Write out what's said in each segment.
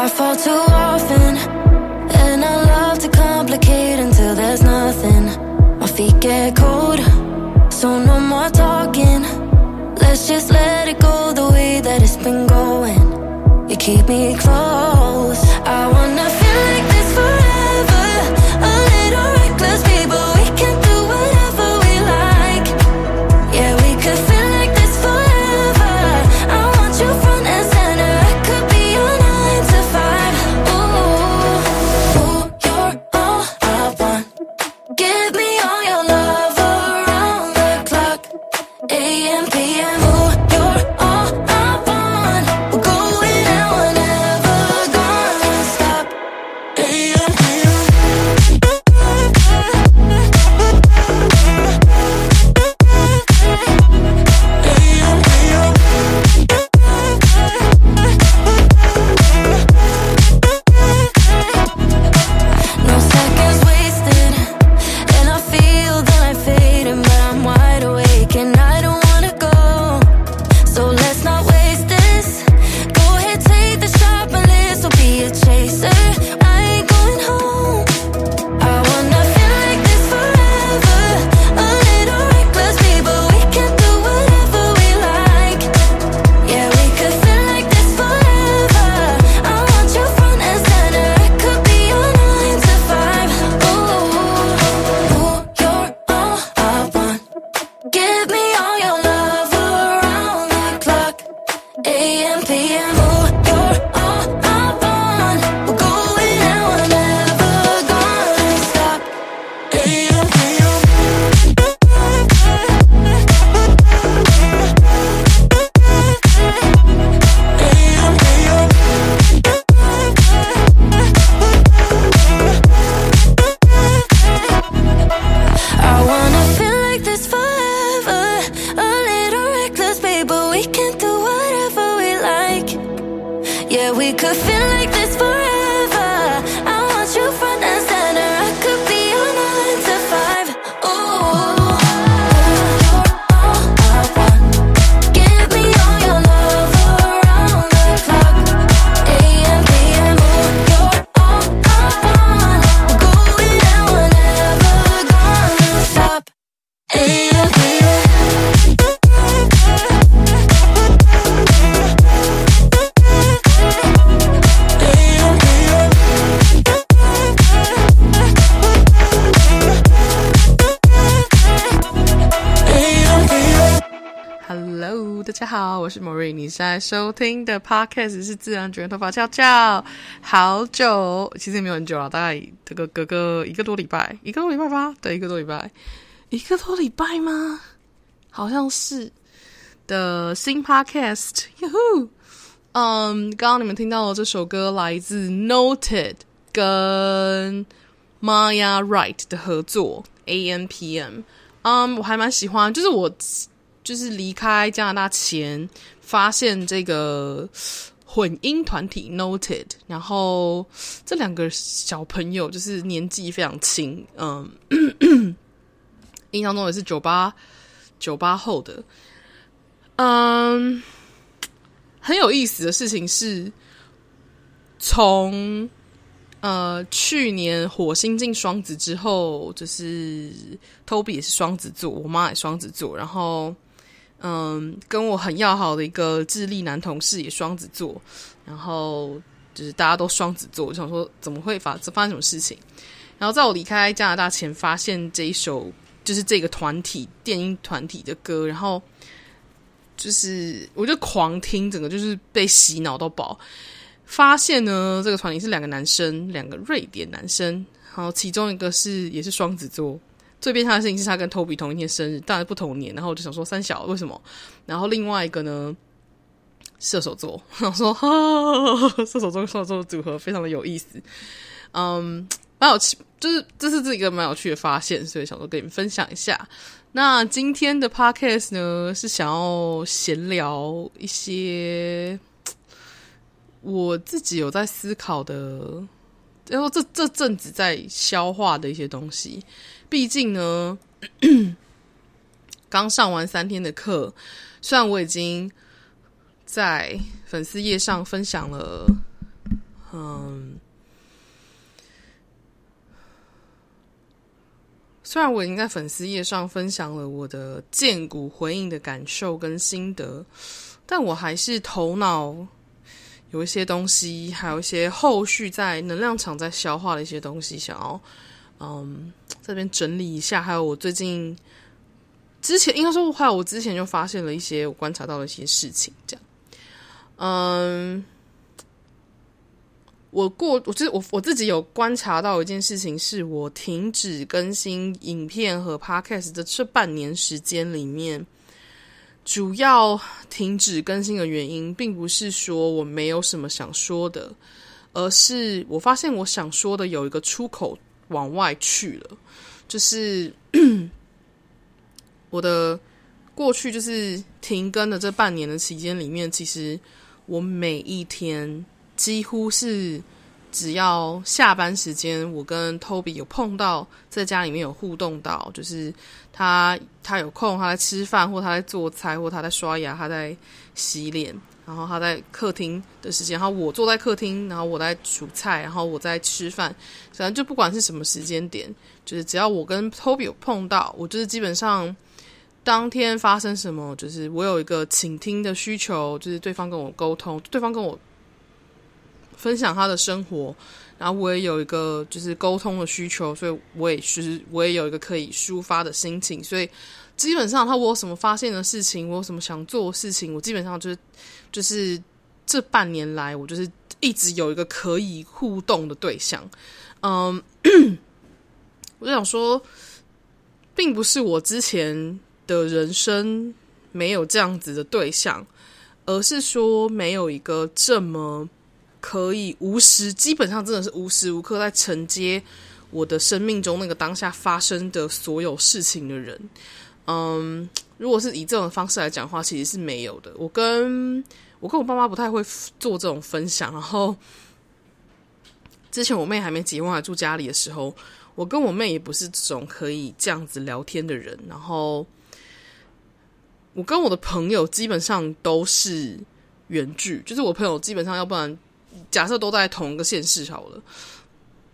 I fall too often, and I love to complicate until there's nothing. My feet get cold, so no more talking. Let's just let it go the way that it's been going. You keep me close. I wanna feel 听的 Podcast 是自然卷头发翘翘，好久，其实也没有很久了，大概这个隔个一个多礼拜，一个多礼拜吧，对，一个多礼拜，一个多礼拜吗？好像是的新 Podcast，哟呼，嗯，刚刚你们听到的这首歌来自 Noted 跟 Maya Wright 的合作，AMPM，嗯，我还蛮喜欢，就是我。就是离开加拿大前，发现这个混音团体 Noted，然后这两个小朋友就是年纪非常轻，嗯，印象中也是九八九八后的，嗯，很有意思的事情是，从呃去年火星进双子之后，就是 Toby 也是双子座，我妈也双子座，然后。嗯，跟我很要好的一个智利男同事也双子座，然后就是大家都双子座，我想说怎么会发发生什么事情？然后在我离开加拿大前，发现这一首就是这个团体电音团体的歌，然后就是我就狂听，整个就是被洗脑到爆。发现呢，这个团体是两个男生，两个瑞典男生，然后其中一个是也是双子座。最变态的事情是他跟 Toby 同一天生日，当然不同年。然后我就想说三小为什么？然后另外一个呢，射手座，我说 哈，射手座跟射手座的组合非常的有意思，嗯，蛮有趣，就是这是这一个蛮有趣的发现，所以想说跟你们分享一下。那今天的 Podcast 呢，是想要闲聊一些我自己有在思考的，然后这这阵子在消化的一些东西。毕竟呢，刚上完三天的课，虽然我已经在粉丝页上分享了嗯，虽然我已经在粉丝页上分享了我的荐骨回应的感受跟心得，但我还是头脑有一些东西，还有一些后续在能量场在消化的一些东西，想要嗯这边整理一下。还有我最近之前应该说，还有我之前就发现了一些我观察到的一些事情，这样嗯。我过，我就是我我自己有观察到一件事情，是我停止更新影片和 podcast 的这半年时间里面，主要停止更新的原因，并不是说我没有什么想说的，而是我发现我想说的有一个出口往外去了，就是 我的过去就是停更的这半年的期间里面，其实我每一天。几乎是只要下班时间，我跟 Toby 有碰到，在家里面有互动到，就是他他有空，他在吃饭，或他在做菜，或他在刷牙，他在洗脸，然后他在客厅的时间，然后我坐在客厅，然后我在煮菜，然后我在吃饭，反正就不管是什么时间点，就是只要我跟 Toby 有碰到，我就是基本上当天发生什么，就是我有一个倾听的需求，就是对方跟我沟通，对方跟我。分享他的生活，然后我也有一个就是沟通的需求，所以我也是我也有一个可以抒发的心情，所以基本上他我有什么发现的事情，我有什么想做的事情，我基本上就是就是这半年来，我就是一直有一个可以互动的对象。嗯，我就想说，并不是我之前的人生没有这样子的对象，而是说没有一个这么。可以无时，基本上真的是无时无刻在承接我的生命中那个当下发生的所有事情的人。嗯，如果是以这种方式来讲的话，其实是没有的。我跟我跟我爸妈不太会做这种分享。然后之前我妹还没结婚还住家里的时候，我跟我妹也不是这种可以这样子聊天的人。然后我跟我的朋友基本上都是远距，就是我朋友基本上要不然。假设都在同一个县市好了，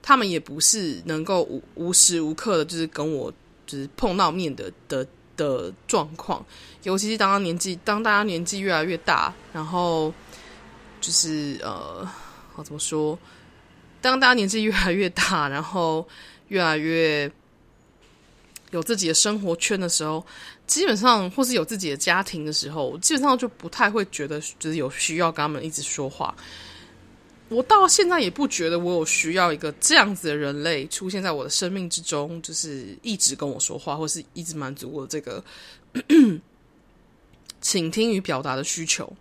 他们也不是能够无无时无刻的，就是跟我就是碰到面的的的状况。尤其是当他年纪，当大家年纪越来越大，然后就是呃，好怎么说？当大家年纪越来越大，然后越来越有自己的生活圈的时候，基本上或是有自己的家庭的时候，基本上就不太会觉得就是有需要跟他们一直说话。我到现在也不觉得我有需要一个这样子的人类出现在我的生命之中，就是一直跟我说话，或是一直满足我这个 倾听与表达的需求。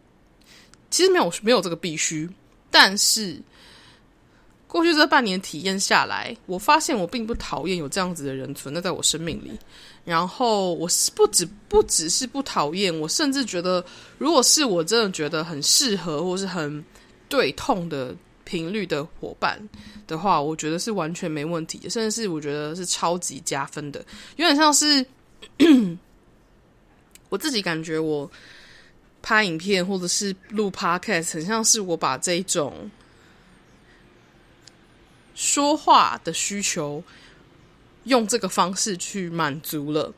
其实没有没有这个必须，但是过去这半年体验下来，我发现我并不讨厌有这样子的人存在在我生命里。然后我是不止不只是不讨厌，我甚至觉得，如果是我真的觉得很适合，或是很。对痛的频率的伙伴的话，我觉得是完全没问题，甚至是我觉得是超级加分的。有点像是 我自己感觉，我拍影片或者是录 podcast，很像是我把这种说话的需求用这个方式去满足了。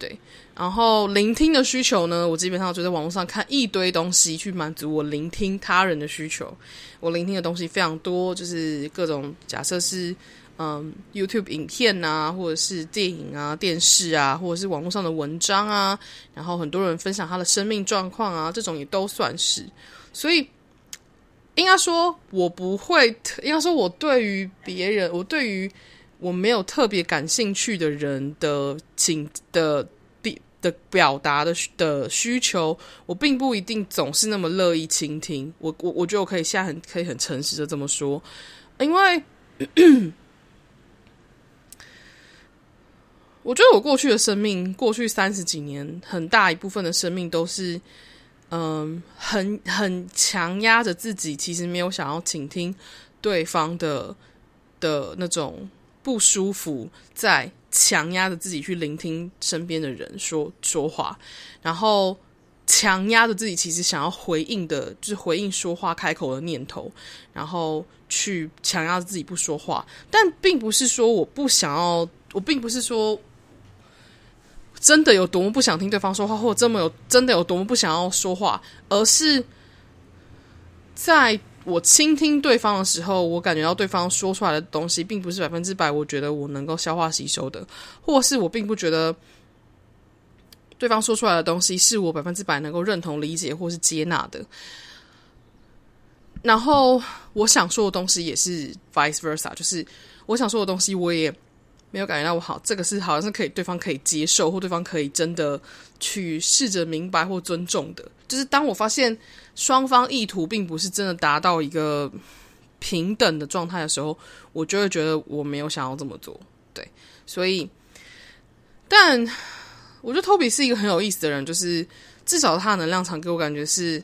对，然后聆听的需求呢，我基本上就在网络上看一堆东西去满足我聆听他人的需求。我聆听的东西非常多，就是各种假设是嗯 YouTube 影片啊，或者是电影啊、电视啊，或者是网络上的文章啊，然后很多人分享他的生命状况啊，这种也都算是。所以应该说，我不会，应该说，我对于别人，我对于。我没有特别感兴趣的人的请的的的表达的的需求，我并不一定总是那么乐意倾听。我我我觉得我可以现在很可以很诚实的这么说，因为 我觉得我过去的生命，过去三十几年，很大一部分的生命都是嗯，很很强压着自己，其实没有想要倾听对方的的那种。不舒服，在强压着自己去聆听身边的人说说话，然后强压着自己，其实想要回应的，就是回应说话开口的念头，然后去强压着自己不说话。但并不是说我不想要，我并不是说真的有多么不想听对方说话，或者这么有真的有多么不想要说话，而是在。我倾听对方的时候，我感觉到对方说出来的东西，并不是百分之百，我觉得我能够消化吸收的，或是我并不觉得对方说出来的东西是我百分之百能够认同、理解或是接纳的。然后我想说的东西也是 vice versa，就是我想说的东西，我也没有感觉到我好，这个是好像是可以对方可以接受，或对方可以真的去试着明白或尊重的。就是当我发现。双方意图并不是真的达到一个平等的状态的时候，我就会觉得我没有想要这么做。对，所以，但我觉得 Toby 是一个很有意思的人，就是至少他的能量场给我感觉是，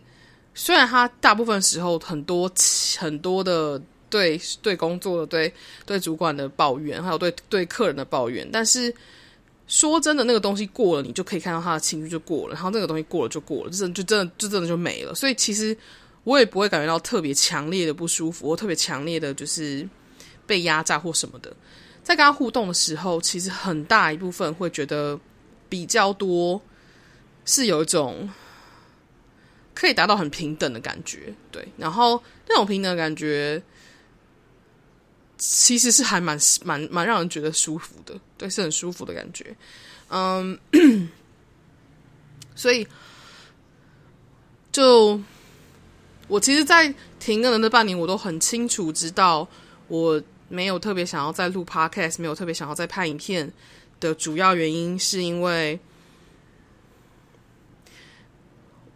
虽然他大部分时候很多很多的对对工作的对对主管的抱怨，还有对对客人的抱怨，但是。说真的，那个东西过了，你就可以看到他的情绪就过了，然后那个东西过了就过了，就真就真的就真的就没了。所以其实我也不会感觉到特别强烈的不舒服，或特别强烈的就是被压榨或什么的。在跟他互动的时候，其实很大一部分会觉得比较多是有一种可以达到很平等的感觉，对。然后那种平等的感觉。其实是还蛮蛮蛮让人觉得舒服的，对，是很舒服的感觉，嗯，所以就我其实，在停更的那半年，我都很清楚知道，我没有特别想要再录 podcast，没有特别想要再拍影片的主要原因，是因为。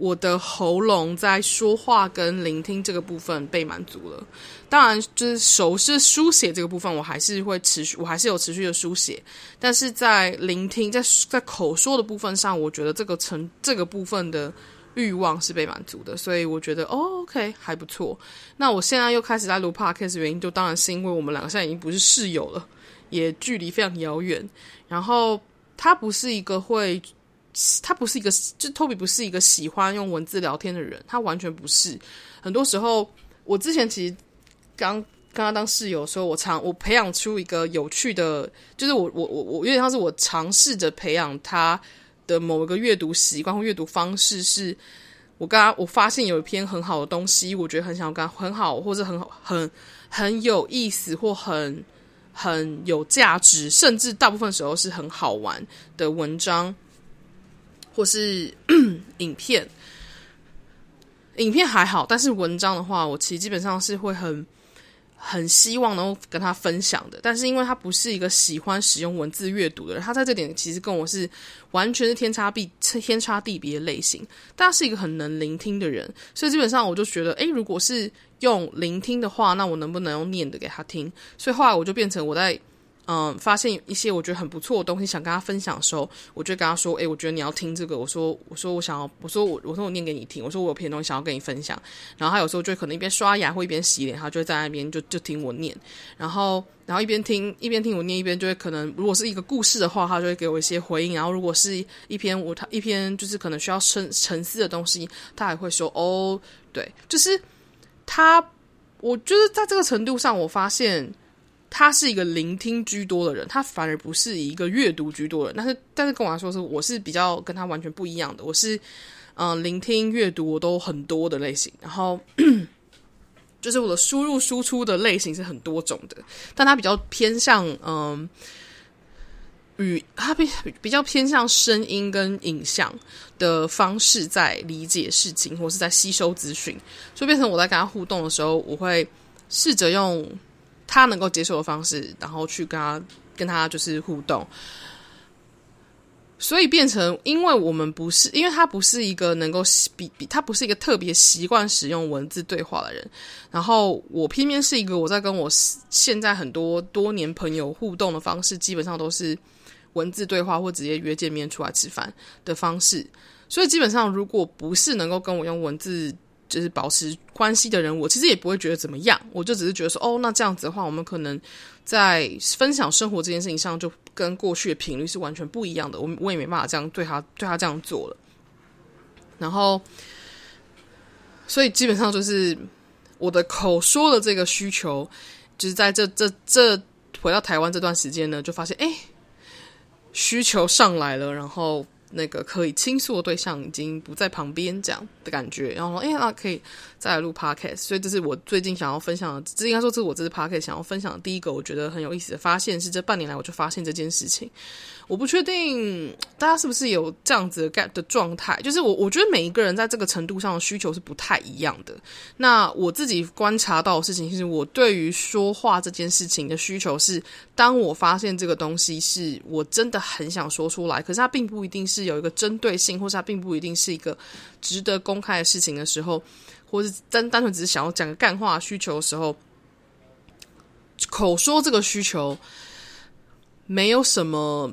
我的喉咙在说话跟聆听这个部分被满足了，当然就是手势书写这个部分，我还是会持续，我还是有持续的书写，但是在聆听，在在口说的部分上，我觉得这个成这个部分的欲望是被满足的，所以我觉得，OK 还不错。那我现在又开始在录 Podcast 的原因，就当然是因为我们两个现在已经不是室友了，也距离非常遥远，然后他不是一个会。他不是一个，就 Toby 不是一个喜欢用文字聊天的人，他完全不是。很多时候，我之前其实刚跟他当室友的时候，我常我培养出一个有趣的，就是我我我我有点像是我尝试着培养他的某一个阅读习惯或阅读方式，是我跟他我发现有一篇很好的东西，我觉得很想要跟很好，或者很好很很有意思或很很有价值，甚至大部分时候是很好玩的文章。或是 影片，影片还好，但是文章的话，我其实基本上是会很很希望能够跟他分享的。但是因为他不是一个喜欢使用文字阅读的人，他在这点其实跟我是完全是天差地天差地别类型。但他是一个很能聆听的人，所以基本上我就觉得，诶，如果是用聆听的话，那我能不能用念的给他听？所以后来我就变成我在。嗯，发现一些我觉得很不错的东西，想跟他分享的时候，我就跟他说：“诶、我觉得你要听这个。”我说：“我说我想要，我说我我说我念给你听。我说我有篇东西想要跟你分享。”然后他有时候就可能一边刷牙或一边洗脸，他就会在那边就就听我念。然后然后一边听一边听我念，一边就会可能如果是一个故事的话，他就会给我一些回应。然后如果是一篇我他一篇就是可能需要沉沉思的东西，他还会说：“哦，对，就是他。”我觉得在这个程度上，我发现。他是一个聆听居多的人，他反而不是一个阅读居多的人。但是，但是跟我来说是，我是比较跟他完全不一样的。我是，嗯、聆听、阅读我都很多的类型。然后，就是我的输入、输出的类型是很多种的。但他比较偏向，嗯、呃，语，他比比较偏向声音跟影像的方式在理解事情，或是在吸收资讯。所以变成我在跟他互动的时候，我会试着用。他能够接受的方式，然后去跟他跟他就是互动，所以变成，因为我们不是，因为他不是一个能够比比，他不是一个特别习惯使用文字对话的人，然后我偏偏是一个我在跟我现在很多多年朋友互动的方式，基本上都是文字对话或直接约见面出来吃饭的方式，所以基本上如果不是能够跟我用文字。就是保持关系的人，我其实也不会觉得怎么样，我就只是觉得说，哦，那这样子的话，我们可能在分享生活这件事情上，就跟过去的频率是完全不一样的。我我也没办法这样对他对他这样做了。然后，所以基本上就是我的口说的这个需求，就是在这这这回到台湾这段时间呢，就发现哎，需求上来了，然后。那个可以倾诉的对象已经不在旁边，这样的感觉，然后说，哎，那可以再来录 podcast，所以这是我最近想要分享的，这应该说这是我这次 podcast 想要分享的第一个，我觉得很有意思的发现，是这半年来我就发现这件事情。我不确定大家是不是有这样子的 get 的状态，就是我我觉得每一个人在这个程度上的需求是不太一样的。那我自己观察到的事情，就是我对于说话这件事情的需求是，当我发现这个东西是我真的很想说出来，可是它并不一定是有一个针对性，或是它并不一定是一个值得公开的事情的时候，或是单单纯只是想要讲个干话需求的时候，口说这个需求没有什么。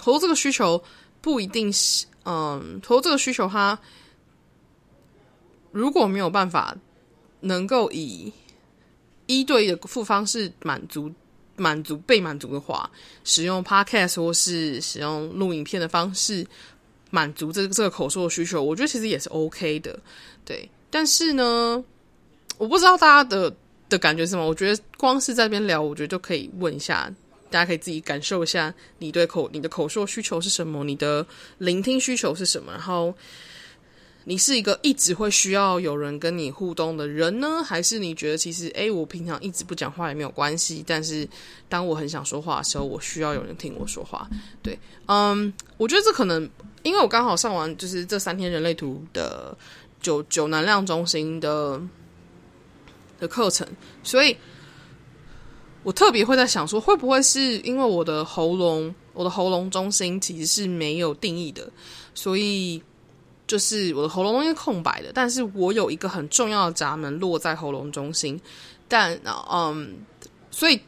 投这个需求不一定是，嗯，投这个需求，它如果没有办法能够以一对一的复方式满足、满足被满足的话，使用 Podcast 或是使用录影片的方式满足这个这个口说的需求，我觉得其实也是 OK 的，对。但是呢，我不知道大家的的感觉是什么？我觉得光是在这边聊，我觉得就可以问一下。大家可以自己感受一下，你对口你的口说需求是什么？你的聆听需求是什么？然后，你是一个一直会需要有人跟你互动的人呢，还是你觉得其实，诶，我平常一直不讲话也没有关系，但是当我很想说话的时候，我需要有人听我说话。对，嗯，我觉得这可能因为我刚好上完就是这三天人类图的九九能量中心的的课程，所以。我特别会在想说，会不会是因为我的喉咙，我的喉咙中心其实是没有定义的，所以就是我的喉咙中心是空白的。但是我有一个很重要的闸门落在喉咙中心，但嗯，所以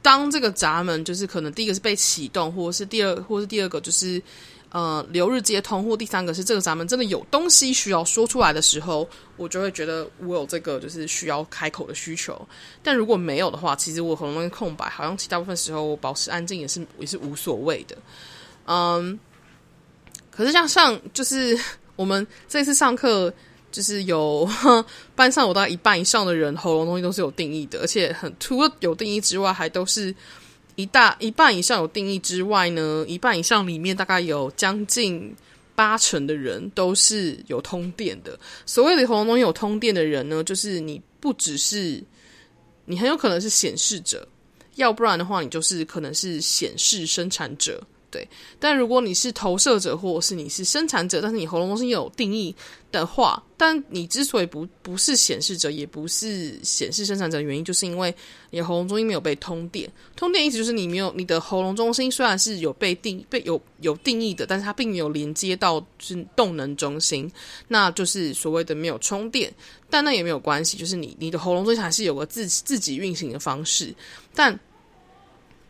当这个闸门就是可能第一个是被启动，或者是第二，或是第二个就是。呃，流日接通，或第三个是这个闸门真的有东西需要说出来的时候，我就会觉得我有这个就是需要开口的需求。但如果没有的话，其实我喉咙中空白，好像其他部分时候我保持安静也是也是无所谓的。嗯，可是像上就是我们这次上课，就是有 班上有大概一半以上的人喉咙东西都是有定义的，而且很除了有定义之外，还都是。一大一半以上有定义之外呢，一半以上里面大概有将近八成的人都是有通电的。所谓的喉咙中有通电的人呢，就是你不只是你很有可能是显示者，要不然的话，你就是可能是显示生产者。对，但如果你是投射者，或者是你是生产者，但是你喉咙中心有定义的话，但你之所以不不是显示者，也不是显示生产者的原因，就是因为你喉咙中心没有被通电。通电意思就是你没有你的喉咙中心虽然是有被定被有有定义的，但是它并没有连接到是动能中心，那就是所谓的没有充电。但那也没有关系，就是你你的喉咙中心还是有个自自己运行的方式，但。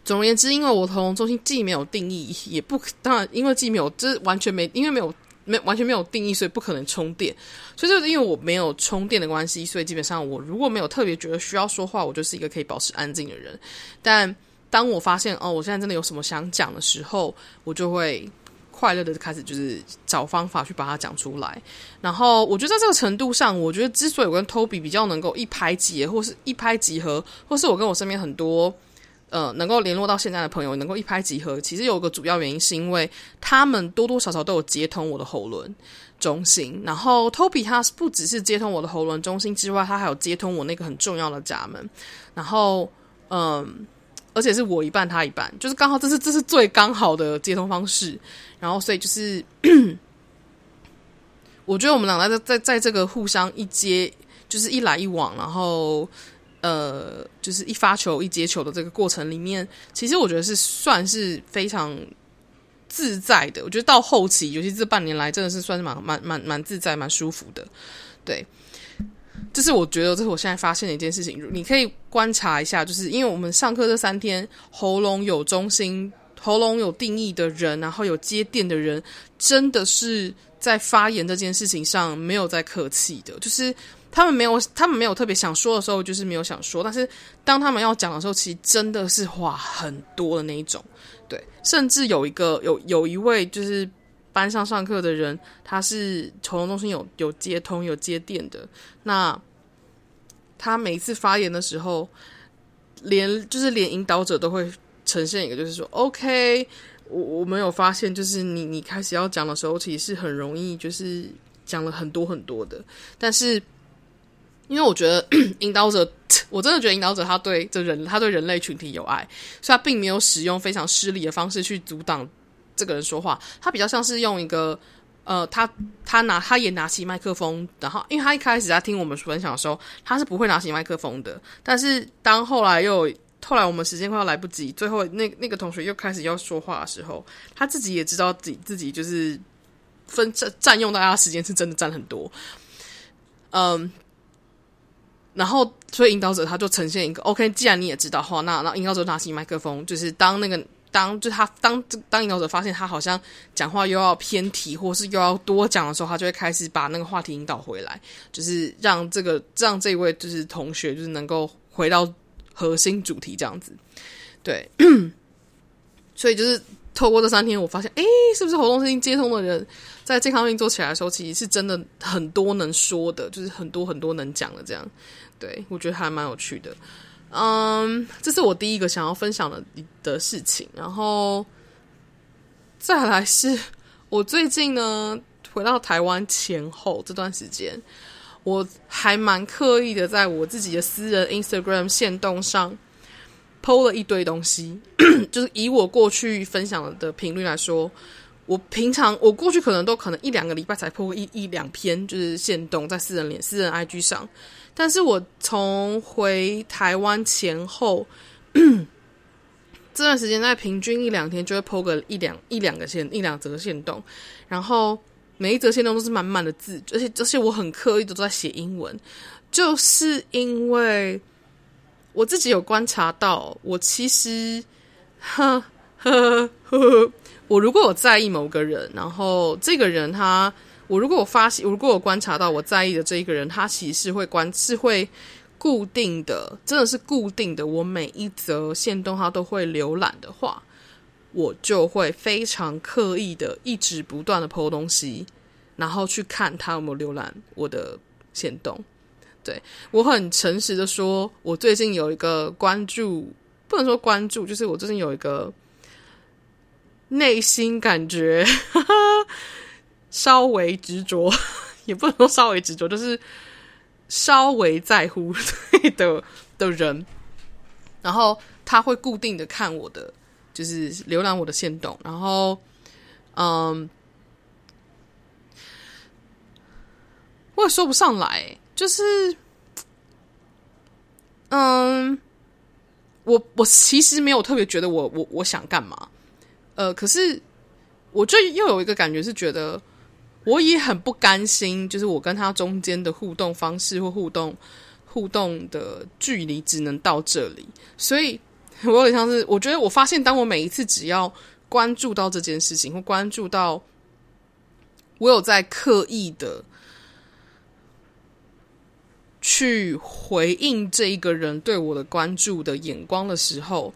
总而言之，因为我喉咙中心既没有定义，也不当然，因为既没有，这完全没，因为没有没完全没有定义，所以不可能充电。所以就是因为我没有充电的关系，所以基本上我如果没有特别觉得需要说话，我就是一个可以保持安静的人。但当我发现哦，我现在真的有什么想讲的时候，我就会快乐的开始就是找方法去把它讲出来。然后我觉得在这个程度上，我觉得之所以我跟 Toby 比较能够一拍即合，或是一拍即合，或是我跟我身边很多。呃，能够联络到现在的朋友，能够一拍即合，其实有个主要原因，是因为他们多多少少都有接通我的喉轮中心。然后，Toby 他不只是接通我的喉轮中心之外，他还有接通我那个很重要的闸门。然后，嗯，而且是我一半，他一半，就是刚好，这是这是最刚好的接通方式。然后，所以就是，我觉得我们俩在在在这个互相一接，就是一来一往，然后。呃，就是一发球一接球的这个过程里面，其实我觉得是算是非常自在的。我觉得到后期，尤其这半年来，真的是算是蛮蛮蛮蛮自在、蛮舒服的。对，这是我觉得这是我现在发现的一件事情。你可以观察一下，就是因为我们上课这三天，喉咙有中心、喉咙有定义的人，然后有接电的人，真的是在发言这件事情上没有在客气的，就是。他们没有，他们没有特别想说的时候，就是没有想说。但是当他们要讲的时候，其实真的是话很多的那一种。对，甚至有一个有有一位就是班上上课的人，他是从中心有有接通有接电的，那他每一次发言的时候，连就是连引导者都会呈现一个，就是说，OK，我我没有发现，就是你你开始要讲的时候，其实是很容易就是讲了很多很多的，但是。因为我觉得 引导者，我真的觉得引导者他对这人，他对人类群体有爱，所以他并没有使用非常失礼的方式去阻挡这个人说话。他比较像是用一个，呃，他他拿他也拿起麦克风，然后因为他一开始在听我们分享的时候，他是不会拿起麦克风的。但是当后来又后来我们时间快要来不及，最后那那个同学又开始要说话的时候，他自己也知道自己自己就是分占占用大家的时间是真的占很多，嗯。然后，所以引导者他就呈现一个 OK。既然你也知道话，那那引导者拿起麦克风，就是当那个当就他当当引导者发现他好像讲话又要偏题，或是又要多讲的时候，他就会开始把那个话题引导回来，就是让这个让这一位就是同学就是能够回到核心主题这样子。对，所以就是透过这三天，我发现，哎，是不是活动中心接通的人？在健康运做起来的时候，其实是真的很多能说的，就是很多很多能讲的，这样，对，我觉得还蛮有趣的。嗯，这是我第一个想要分享的的事情。然后再来是我最近呢回到台湾前后这段时间，我还蛮刻意的在我自己的私人 Instagram 限动上 PO 了一堆东西，就是以我过去分享的频率来说。我平常我过去可能都可能一两个礼拜才 po 一一两篇，就是限动在私人脸、私人 IG 上。但是我从回台湾前后这段时间，在平均一两天就会剖个一两一两个线一两则线动，然后每一则线动都是满满的字，而且而且我很刻意的都在写英文，就是因为我自己有观察到，我其实呵呵呵呵。我如果我在意某个人，然后这个人他，我如果我发现，如果我观察到我在意的这一个人，他其实是会关，是会固定的，真的是固定的。我每一则限动他都会浏览的话，我就会非常刻意的，一直不断的 po 东西，然后去看他有没有浏览我的限动。对，我很诚实的说，我最近有一个关注，不能说关注，就是我最近有一个。内心感觉哈哈稍微执着，也不能说稍微执着，就是稍微在乎对 的的人，然后他会固定的看我的，就是浏览我的线动，然后嗯，我也说不上来，就是嗯，我我其实没有特别觉得我我我想干嘛。呃，可是我就又有一个感觉是觉得，我也很不甘心，就是我跟他中间的互动方式或互动互动的距离只能到这里，所以 我有点像是，我觉得我发现，当我每一次只要关注到这件事情，或关注到我有在刻意的去回应这一个人对我的关注的眼光的时候。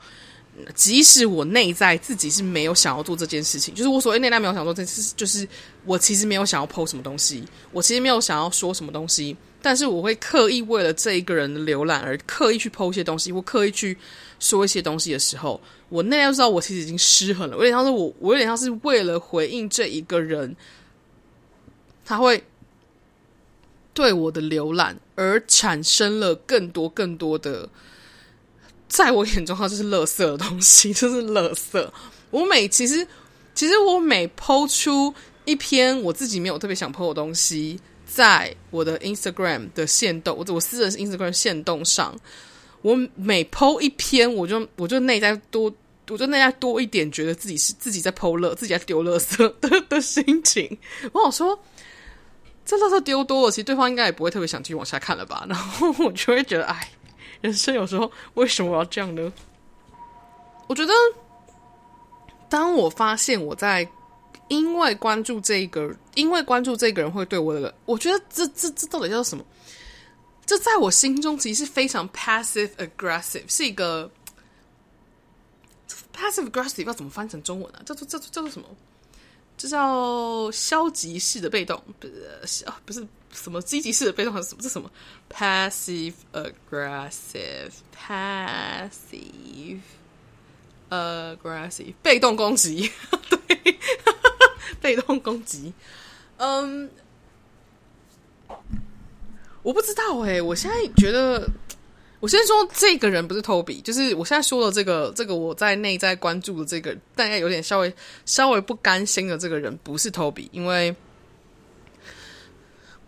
即使我内在自己是没有想要做这件事情，就是我所谓内在没有想做这件事，就是我其实没有想要 PO 什么东西，我其实没有想要说什么东西，但是我会刻意为了这一个人的浏览而刻意去 PO 一些东西，或刻意去说一些东西的时候，我内在知道我其实已经失衡了。有点像是我，我有点像是为了回应这一个人，他会对我的浏览而产生了更多更多的。在我眼中，它就是垃圾的东西，就是垃圾。我每其实，其实我每 po 出一篇我自己没有特别想 po 的东西，在我的 Instagram 的限动，我我私人 Instagram 限动上，我每 po 一篇，我就我就内在多，我就内在多一点，觉得自己是自己在 po 垃，自己在丢垃圾的的心情。我想说，这垃圾丢多了，其实对方应该也不会特别想继续往下看了吧？然后我就会觉得，哎。人生有时候为什么我要这样呢？我觉得，当我发现我在因为关注这个，因为关注这个人会对我的，我觉得这这这到底叫什么？这在我心中其实是非常 passive aggressive，是一个 passive aggressive，要怎么翻成中文啊？叫做叫做叫做什么？这叫消极式的被动，不是不是什么积极式的被动，还是什么？这什么？passive aggressive，passive aggressive，被动攻击，对，被动攻击。嗯，我不知道哎、我现在觉得。我先说这个人不是 Toby，就是我现在说的这个这个我在内在关注的这个大概有点稍微稍微不甘心的这个人不是 Toby，因为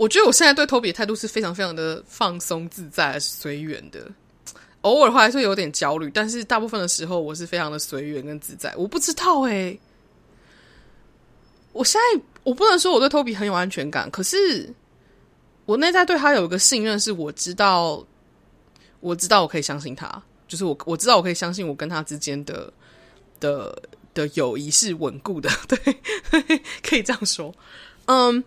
我觉得我现在对 Toby 的态度是非常非常的放松自在、随缘的，偶尔的话还是有点焦虑，但是大部分的时候我是非常的随缘跟自在。我不知道哎、我现在我不能说我对 Toby 很有安全感，可是我内在对他有一个信任，是我知道。我知道我可以相信他，就是我我知道我可以相信我跟他之间的的的友谊是稳固的，对，可以这样说。嗯，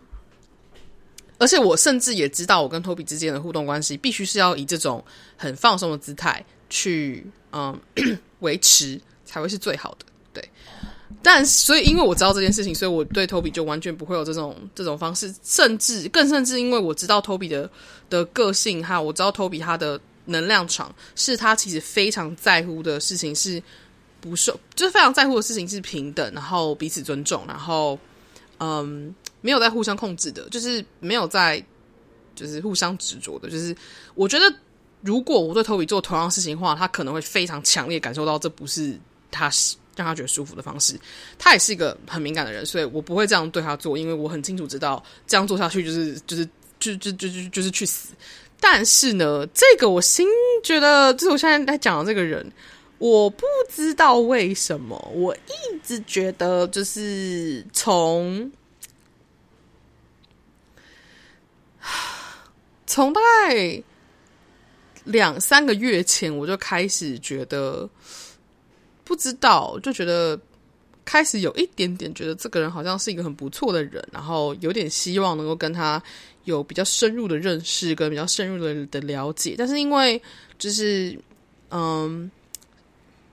而且我甚至也知道我跟 Toby 之间的互动关系必须是要以这种很放松的姿态去嗯 维持才会是最好的，对。但所以因为我知道这件事情，所以我对 Toby 就完全不会有这种这种方式，甚至更甚至因为我知道 Toby 的的个性哈，我知道 Toby 他的。能量场是他其实非常在乎的事情，是不受，就是非常在乎的事情是平等，然后彼此尊重，然后嗯，没有在互相控制的，就是没有在就是互相执着的，就是我觉得如果我对 Toby 做同样事情的话，他可能会非常强烈感受到这不是他让他觉得舒服的方式。他也是一个很敏感的人，所以我不会这样对他做，因为我很清楚知道这样做下去就是就是就就就就就是去死。但是呢，这个我心觉得，就是我现在在讲的这个人，我不知道为什么，我一直觉得，就是从从大概两三个月前，我就开始觉得，不知道，就觉得开始有一点点觉得这个人好像是一个很不错的人，然后有点希望能够跟他。有比较深入的认识跟比较深入的的了解，但是因为就是嗯，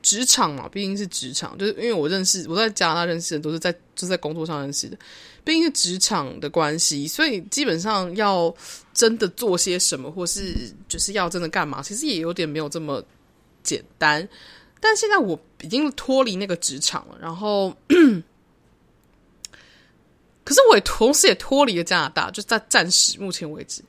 职场嘛，毕竟是职场，就是因为我认识我在加拿大认识的都是在是在工作上认识的，毕竟是职场的关系，所以基本上要真的做些什么，或是就是要真的干嘛，其实也有点没有这么简单。但现在我已经脱离那个职场了，然后。可是我也同时也脱离了加拿大，就在暂时目前为止，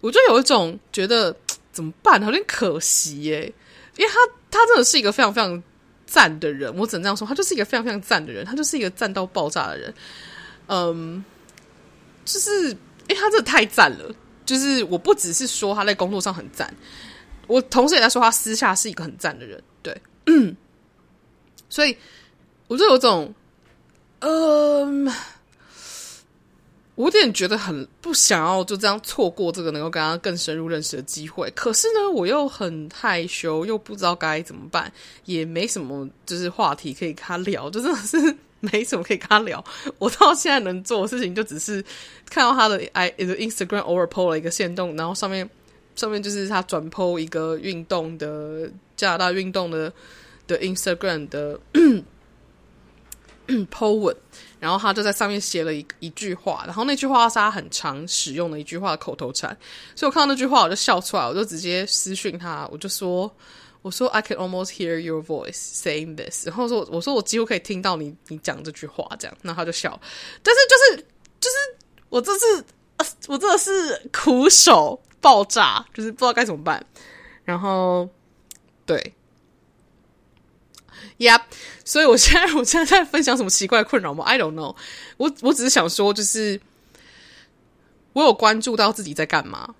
我就有一种觉得 怎么办，有点可惜耶。因为他他真的是一个非常非常赞的人，我只能这样说，他就是一个非常非常赞的人，他就是一个赞到爆炸的人。嗯，就是因为他真的太赞了，就是我不只是说他在工作上很赞，我同时也在说他私下是一个很赞的人，对，所以我就有种，嗯。我有点觉得很不想要就这样错过这个能够跟他更深入认识的机会，可是呢，我又很害羞，又不知道该怎么办，也没什么就是话题可以跟他聊，就真的是没什么可以跟他聊。我到现在能做的事情，就只是看到他的 i Instagram 偶尔 po 了一个线动，然后上面上面就是他转 po 一个运动的加拿大运动的的 Instagram 的 po 文。然后他就在上面写了一一句话，然后那句话是他很常使用的一句话口头禅，所以我看到那句话我就笑出来，我就直接私讯他，我就说：“我说 I can almost hear your voice saying this。”然后说：“我说我几乎可以听到你你讲这句话，这样。”然后他就笑，但是就是就是我这次我真的是苦手爆炸，就是不知道该怎么办。然后对。Yep，所以我现在我现在在分享什么奇怪困扰吗？I don't know。我我只是想说，就是我有关注到自己在干嘛，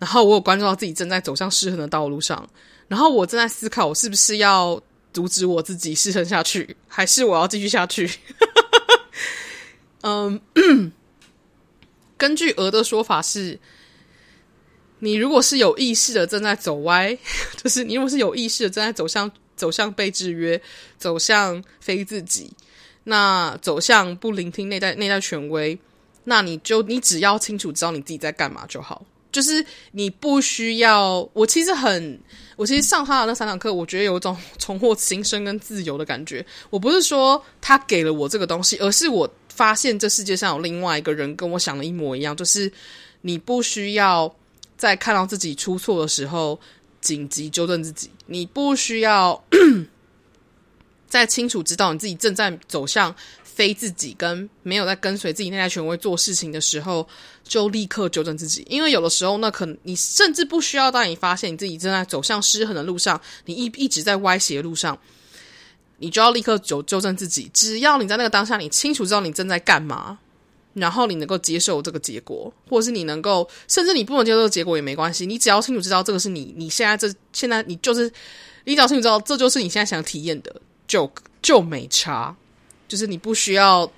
然后我有关注到自己正在走向失衡的道路上，然后我正在思考，我是不是要阻止我自己失衡下去，还是我要继续下去？嗯，根据鹅的说法是，你如果是有意识的正在走歪，就是你如果是有意识的正在走向。走向被制约，走向非自己，那走向不聆听内在内在权威，那你就你只要清楚知道你自己在干嘛就好，就是你不需要。我其实很，我其实上他的那三堂课，我觉得有一种 重获新生跟自由的感觉。我不是说他给了我这个东西，而是我发现这世界上有另外一个人跟我想的一模一样，就是你不需要在看到自己出错的时候紧急纠正自己，你不需要。在清楚知道你自己正在走向非自己跟没有在跟随自己内在权威做事情的时候，就立刻纠正自己。因为有的时候，那可能你甚至不需要当你发现你自己正在走向失衡的路上，你一一直在歪斜的路上，你就要立刻纠纠正自己。只要你在那个当下，你清楚知道你正在干嘛，然后你能够接受这个结果，或者是你能够，甚至你不能接受这个结果也没关系。你只要清楚知道这个是你你现在这现在你就是，你只要清楚知道这就是你现在想体验的。就就没差，就是你不需要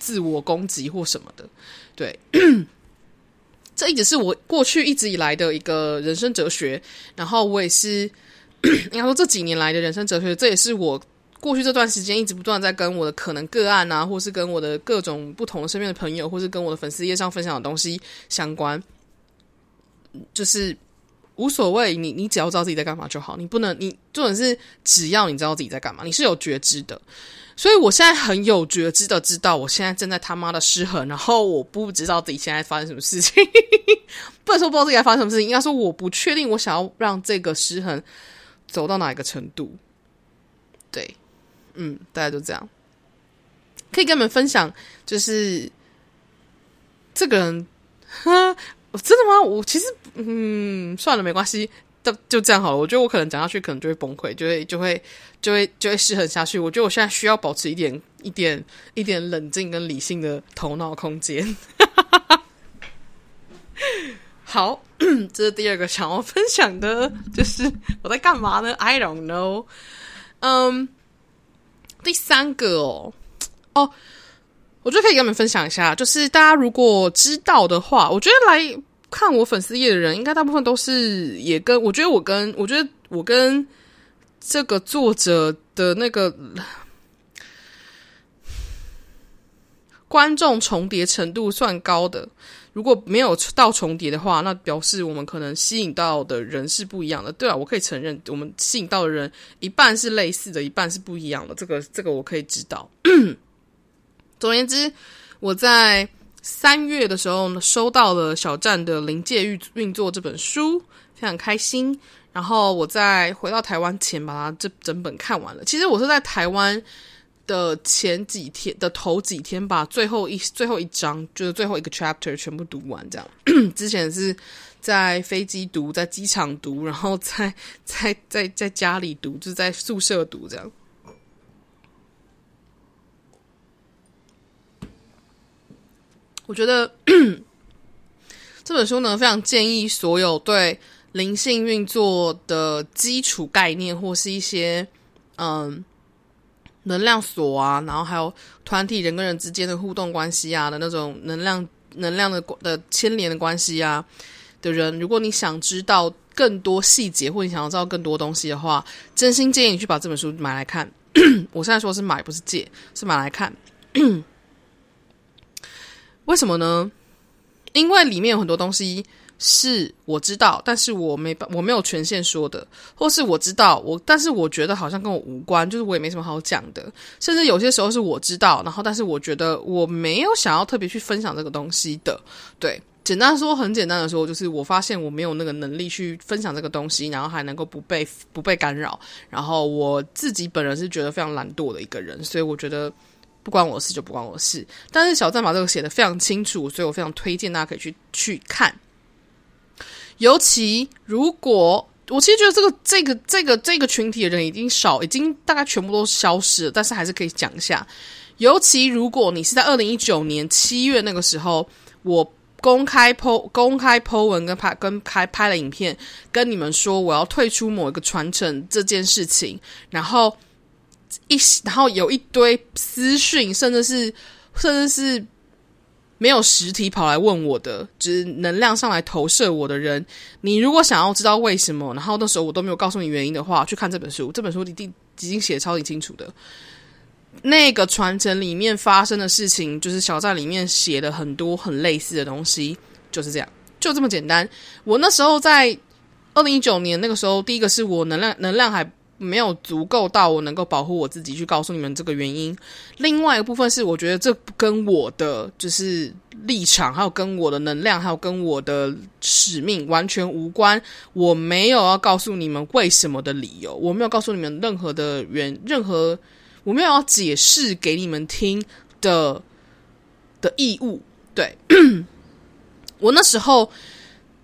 自我攻击或什么的，对，这一直是我过去一直以来的一个人生哲学。然后我也是 应该说这几年来的人生哲学，这也是我过去这段时间一直不断在跟我的可能个案啊，或是跟我的各种不同身边的朋友，或是跟我的粉丝页上分享的东西相关，就是。无所谓，你你只要知道自己在干嘛就好。你不能，你重点是只要你知道自己在干嘛，你是有觉知的。所以我现在很有觉知的知道，我现在正在他妈的失衡，然后我不知道自己现在发生什么事情。不能说不知道自己在发生什么事情，应该说我不确定我想要让这个失衡走到哪一个程度。对，嗯，大家就这样，可以跟你们分享，就是这个人，哈。真的吗？我其实，嗯，算了，没关系，就就这样好了。我觉得我可能讲下去，可能就会崩溃，就会就会就会就会失衡下去。我觉得我现在需要保持一点一点一点冷静跟理性的头脑空间。好，这是第二个想要分享的，就是我在干嘛呢？I don't know。嗯，第三个哦，哦。我觉得可以跟你们分享一下，就是大家如果知道的话，我觉得来看我粉丝页的人，应该大部分都是也跟我觉得我跟我觉得我跟这个作者的那个观众重叠程度算高的。如果没有到重叠的话，那表示我们可能吸引到的人是不一样的。对啊，我可以承认，我们吸引到的人一半是类似的，一半是不一样的。这个这个我可以知道。总而言之，我在三月的时候呢，收到了小站的《临界运运作》这本书，非常开心。然后我在回到台湾前，把它这整本看完了。其实我是在台湾的前几天的头几天，把最后一最后一章，就是最后一个 chapter 全部读完。这样，之前是在飞机读，在机场读，然后在 在在在家里读，就是在宿舍读这样。我觉得 这本书呢，非常建议所有对灵性运作的基础概念，或是一些嗯能量锁啊，然后还有团体人跟人之间的互动关系啊的那种能量能量的的牵连的关系啊的人，如果你想知道更多细节，或你想要知道更多东西的话，真心建议你去把这本书买来看。我现在说是买，不是借，是买来看。为什么呢？因为里面有很多东西是我知道，但是我没，我没有权限说的，或是我知道我，但是我觉得好像跟我无关，就是我也没什么好讲的。甚至有些时候是我知道，然后但是我觉得我没有想要特别去分享这个东西的。对，简单说，很简单的说，就是我发现我没有那个能力去分享这个东西，然后还能够不被不被干扰。然后我自己本人是觉得非常懒惰的一个人，所以我觉得。不关我事就不关我事，但是小赞把这个写得非常清楚，所以我非常推荐大家可以去去看。尤其如果我其实觉得这个这个这个这个群体的人已经少，已经大概全部都消失了，但是还是可以讲一下。尤其如果你是在二零一九年七月那个时候，我公开 po 公开 po 文跟拍跟开拍了影片，跟你们说我要退出某一个传承这件事情，然后。一，然后有一堆私讯，甚至是甚至是没有实体跑来问我的，就是能量上来投射我的人。你如果想要知道为什么，然后那时候我都没有告诉你原因的话，去看这本书。这本书一定已经写得超级清楚的。那个传承里面发生的事情，就是小站里面写的很多很类似的东西，就是这样。就这么简单。我那时候在二零一九年那个时候，第一个是我能量能量还没有足够到我能够保护我自己去告诉你们这个原因。另外一个部分是，我觉得这跟我的就是立场，还有跟我的能量，还有跟我的使命完全无关。我没有要告诉你们为什么的理由，我没有告诉你们任何的原任何，我没有要解释给你们听的的义务。对，我那时候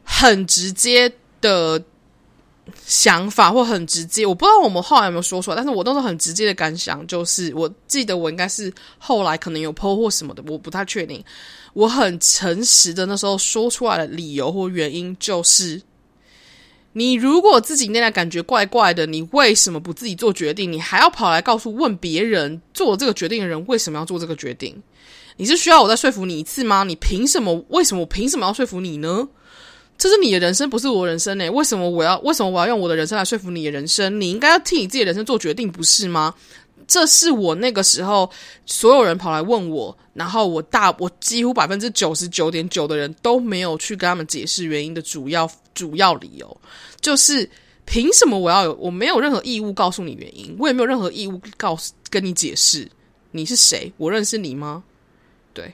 很直接的。想法或很直接，我不知道我们后来有没有说出来，但是我都是很直接的感想，就是我记得我应该是后来可能有 po 或什么的，我不太确定。我很诚实的那时候说出来的理由或原因，就是你如果自己内在感觉怪怪的，你为什么不自己做决定？你还要跑来告诉问别人做这个决定的人为什么要做这个决定？你是需要我再说服你一次吗？你凭什么？为什么我凭什么要说服你呢？这是你的人生，不是我人生呢？为什么我要为什么我要用我的人生来说服你的人生？你应该要替你自己的人生做决定，不是吗？这是我那个时候所有人跑来问我，然后我大我几乎百分之九十九点九的人都没有去跟他们解释原因的主要主要理由，就是凭什么我要有？我没有任何义务告诉你原因，我也没有任何义务告诉跟你解释你是谁，我认识你吗？对。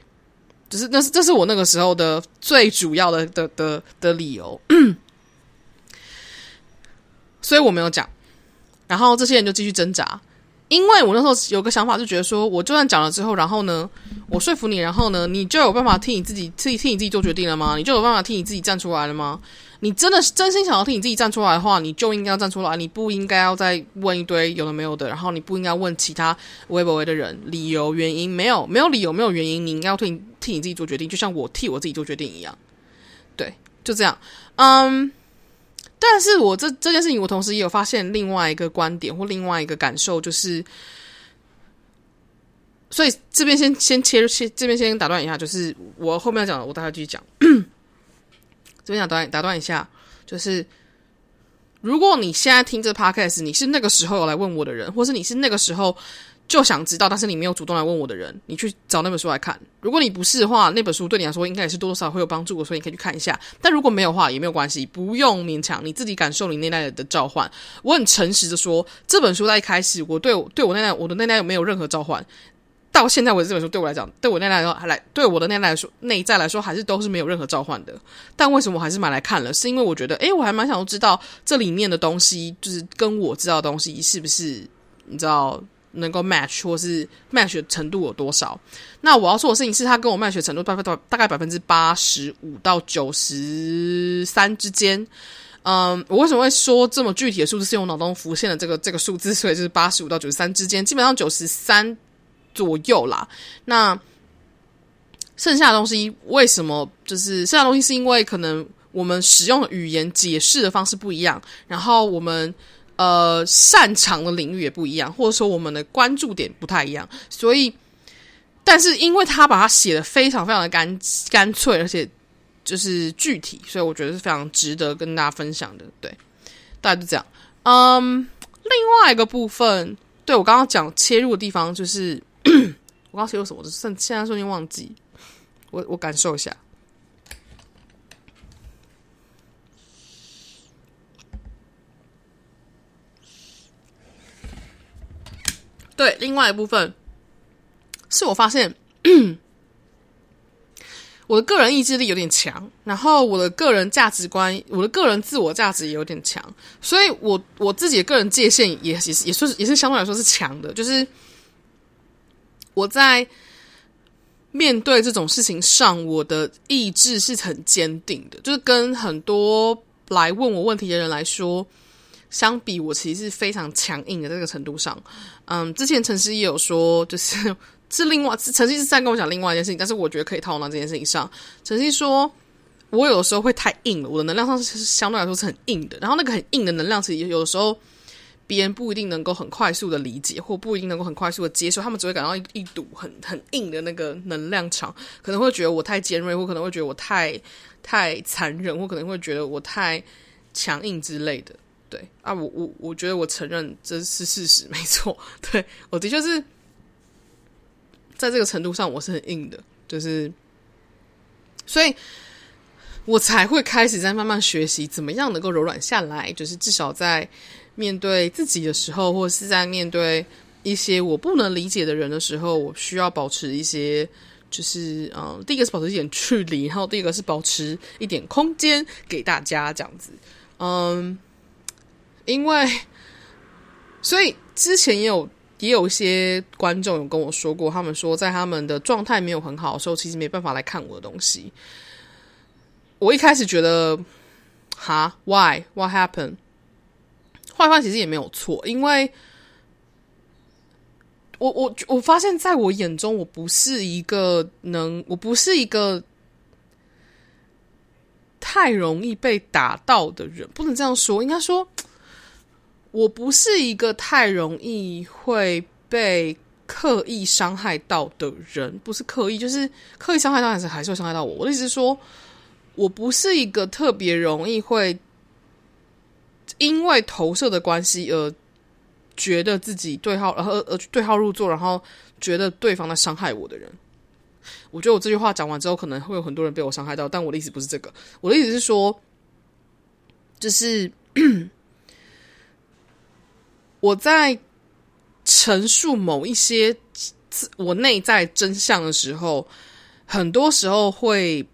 只是，那是这是我那个时候的最主要的的的的理由，所以我没有讲。然后这些人就继续挣扎，因为我那时候有个想法，就觉得说，我就算讲了之后，然后呢，我说服你，然后呢，你就有办法替你自己、替替你自己做决定了吗？你就有办法替你自己站出来了吗？你真的是真心想要替你自己站出来的话，你就应该要站出来，你不应该要再问一堆有的没有的，然后你不应该问其他微博微的人理由原因，没有没有理由没有原因，你应该要替你替你自己做决定，就像我替我自己做决定一样，对，就这样，嗯，但是我这这件事情，我同时也有发现另外一个观点或另外一个感受，就是，所以这边先先切，切这边先打断一下，就是我后面要讲的，我待会继续讲。这边想打打断一下，就是如果你现在听这 podcast，你是那个时候有来问我的人，或是你是那个时候就想知道，但是你没有主动来问我的人，你去找那本书来看。如果你不是的话，那本书对你来说应该也是多多少少会有帮助的，所以你可以去看一下。但如果没有的话，也没有关系，不用勉强，你自己感受你内在的召唤。我很诚实的说，这本书在一开始，我对我对我内在我的内在没有任何召唤。到现在为止，这本书对我来讲，对我内在来说，还来对我的内在来说，内在来说还是都是没有任何召唤的。但为什么我还是买来看了？是因为我觉得，诶，我还蛮想要知道这里面的东西，就是跟我知道的东西是不是你知道能够 match，或是 match 的程度有多少？那我要做的事情是，它跟我 match 程度大概大概百分之八十五到九十三之间。嗯，我为什么会说这么具体的数字？是因为我脑中浮现了这个这个数字，所以就是八十五到九十三之间，基本上九十三。左右啦，那剩下的东西为什么就是剩下的东西？是因为可能我们使用的语言解释的方式不一样，然后我们呃擅长的领域也不一样，或者说我们的关注点不太一样，所以，但是因为他把它写的非常非常的干干脆，而且就是具体，所以我觉得是非常值得跟大家分享的。对，大概就这样。嗯，另外一个部分，对，我刚刚讲切入的地方就是。我刚才有什么？现现在瞬间忘记。我我感受一下。对，另外一部分是我发现，我的个人意志力有点强，然后我的个人价值观，我的个人自我价值也有点强，所以我我自己的个人界限也也是也是也是相对来说是强的，就是。我在面对这种事情上，我的意志是很坚定的。就是跟很多来问我问题的人来说，相比，我其实是非常强硬的这个程度上。嗯，之前陈思也有说，就是是另外陈思是在跟我讲另外一件事情，但是我觉得可以套用到这件事情上。陈思说，我有的时候会太硬了，我的能量上是相对来说是很硬的。然后那个很硬的能量，其实有的时候。别人不一定能够很快速的理解，或不一定能够很快速的接受，他们只会感到一一堵很很硬的那个能量场，可能会觉得我太尖锐，或可能会觉得我太太残忍，或可能会觉得我太强硬之类的。对啊，我我我觉得我承认这是事实，没错。对，我的确是在这个程度上我是很硬的，就是所以。我才会开始在慢慢学习怎么样能够柔软下来，就是至少在面对自己的时候，或者是在面对一些我不能理解的人的时候，我需要保持一些，就是嗯，第一个是保持一点距离，然后第二个是保持一点空间给大家这样子，嗯，因为所以之前也有。也有一些观众有跟我说过，他们说在他们的状态没有很好的时候，其实没办法来看我的东西。我一开始觉得，哈，Why？What happened？坏话其实也没有错，因为我我我发现在我眼中，我不是一个能，我不是一个太容易被打到的人，不能这样说，应该说。我不是一个太容易会被刻意伤害到的人，不是刻意，就是刻意伤害到还是还是会伤害到我。我的意思是说，我不是一个特别容易会因为投射的关系而觉得自己对号，然后而对号入座，然后觉得对方在伤害我的人。我觉得我这句话讲完之后，可能会有很多人被我伤害到，但我的意思不是这个。我的意思是说，就是。我在陈述某一些我内在真相的时候，很多时候会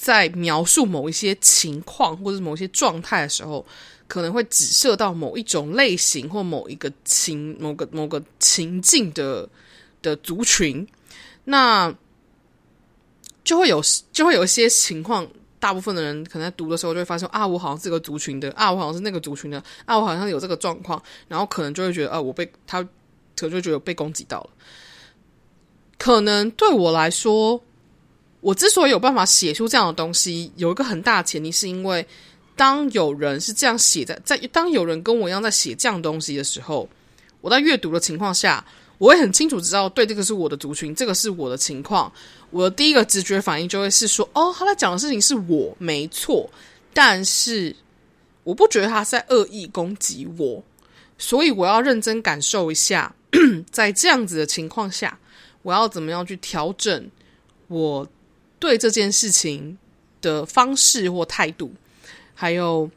在描述某一些情况或者某一些状态的时候，可能会指涉到某一种类型或某一个情、某个某个情境的的族群，那就会有就会有一些情况。大部分的人可能在读的时候就会发现啊，我好像是这个族群的啊，我好像是那个族群的啊，我好像有这个状况，然后可能就会觉得啊，我被他可能就觉得被攻击到了。可能对我来说，我之所以有办法写出这样的东西，有一个很大的前提，是因为当有人是这样写在在，当有人跟我一样在写这样东西的时候，我在阅读的情况下，我会很清楚知道，对，这个是我的族群，这个是我的情况。我的第一个直觉反应就会是说，哦，他在讲的事情是我没错，但是我不觉得他在恶意攻击我，所以我要认真感受一下，在这样子的情况下，我要怎么样去调整我对这件事情的方式或态度，还有，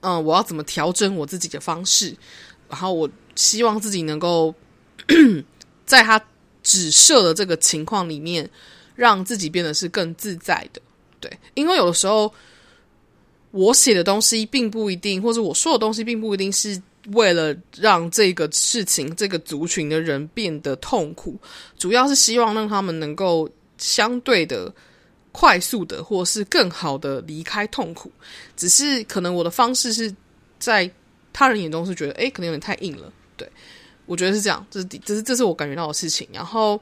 嗯，我要怎么调整我自己的方式，然后我希望自己能够在他。指涉的这个情况里面，让自己变得是更自在的，对，因为有的时候我写的东西并不一定，或者我说的东西并不一定是为了让这个事情、这个族群的人变得痛苦，主要是希望让他们能够相对的快速的，或是更好的离开痛苦。只是可能我的方式是在他人眼中是觉得，诶，可能有点太硬了，对。我觉得是这样，这是这是这是我感觉到的事情。然后，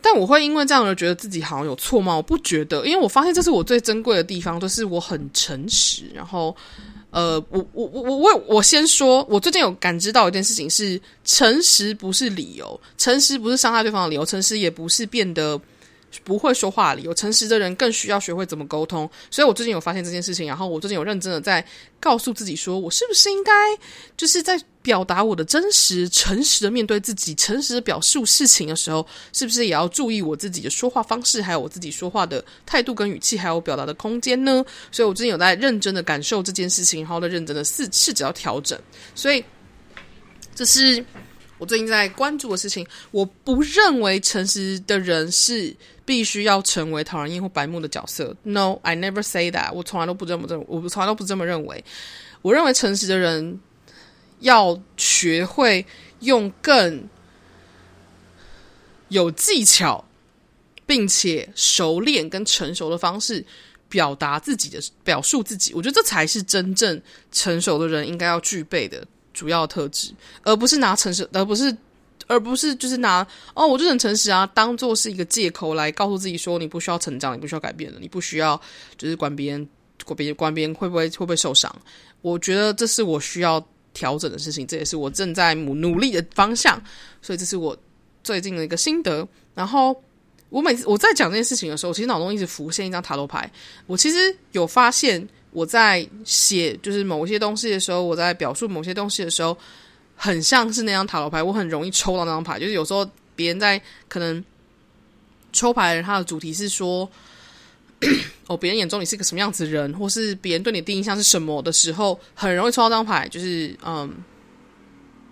但我会因为这样而觉得自己好像有错吗？我不觉得，因为我发现这是我最珍贵的地方，就是我很诚实。然后，呃，我我我我我我先说，我最近有感知到一件事情是：诚实不是理由，诚实不是伤害对方的理由，诚实也不是变得。不会说话的理由，诚实的人更需要学会怎么沟通。所以我最近有发现这件事情，然后我最近有认真的在告诉自己说，我是不是应该就是在表达我的真实、诚实的面对自己、诚实的表述事情的时候，是不是也要注意我自己的说话方式，还有我自己说话的态度跟语气，还有表达的空间呢？所以我最近有在认真的感受这件事情，然后在认真的试试着要调整。所以这是我最近在关注的事情。我不认为诚实的人是。必须要成为讨人厌或白目的角色？No, I never say that。我从来都不这么认，我从来都不这么认为。我认为诚实的人要学会用更有技巧，并且熟练跟成熟的方式表达自己的表述自己。我觉得这才是真正成熟的人应该要具备的主要特质，而不是拿诚实，而不是。而不是就是拿哦，我就很诚实啊，当做是一个借口来告诉自己说，你不需要成长，你不需要改变了，你不需要就是管别人，管别人，管别人会不会会不会受伤？我觉得这是我需要调整的事情，这也是我正在努努力的方向。所以这是我最近的一个心得。然后我每次我在讲这件事情的时候，其实脑中一直浮现一张塔罗牌。我其实有发现，我在写就是某些东西的时候，我在表述某些东西的时候。很像是那张塔罗牌，我很容易抽到那张牌。就是有时候别人在可能抽牌的人，他的主题是说，哦，别人眼中你是个什么样子的人，或是别人对你的第一印象是什么的时候，很容易抽到这张牌，就是嗯，